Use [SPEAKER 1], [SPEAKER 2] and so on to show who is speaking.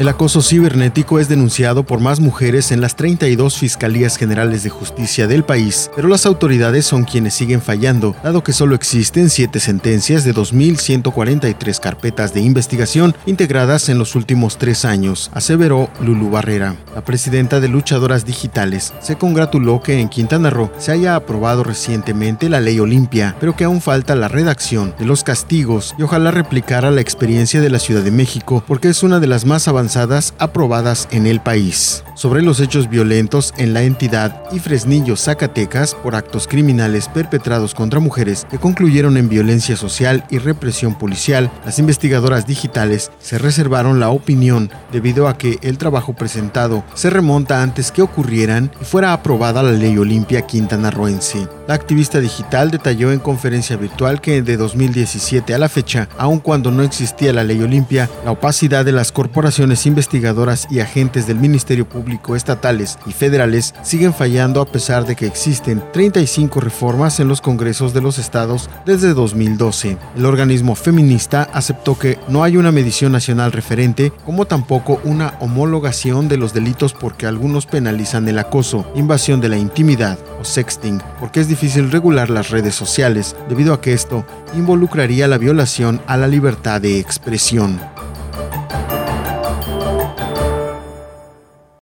[SPEAKER 1] El acoso cibernético es denunciado por más mujeres en las 32 Fiscalías Generales de Justicia del país, pero las autoridades son quienes siguen fallando, dado que solo existen siete sentencias de 2.143 carpetas de investigación integradas en los últimos tres años, aseveró Lulu Barrera. La presidenta de Luchadoras Digitales se congratuló que en Quintana Roo se haya aprobado recientemente la ley Olimpia, pero que aún falta la redacción de los castigos y ojalá replicara la experiencia de la Ciudad de México, porque es una de las más aprobadas en el país. Sobre los hechos violentos en la entidad y Fresnillo, Zacatecas, por actos criminales perpetrados contra mujeres que concluyeron en violencia social y represión policial, las investigadoras digitales se reservaron la opinión debido a que el trabajo presentado se remonta antes que ocurrieran y fuera aprobada la ley Olimpia quintanarroense. La activista digital detalló en conferencia virtual que de 2017 a la fecha, aun cuando no existía la ley Olimpia, la opacidad de las corporaciones investigadoras y agentes del Ministerio Público estatales y federales siguen fallando a pesar de que existen 35 reformas en los congresos de los estados desde 2012. El organismo feminista aceptó que no hay una medición nacional referente, como tampoco una homologación de los delitos porque algunos penalizan el acoso, invasión de la intimidad sexting, porque es difícil regular las redes sociales debido a que esto involucraría la violación a la libertad de expresión.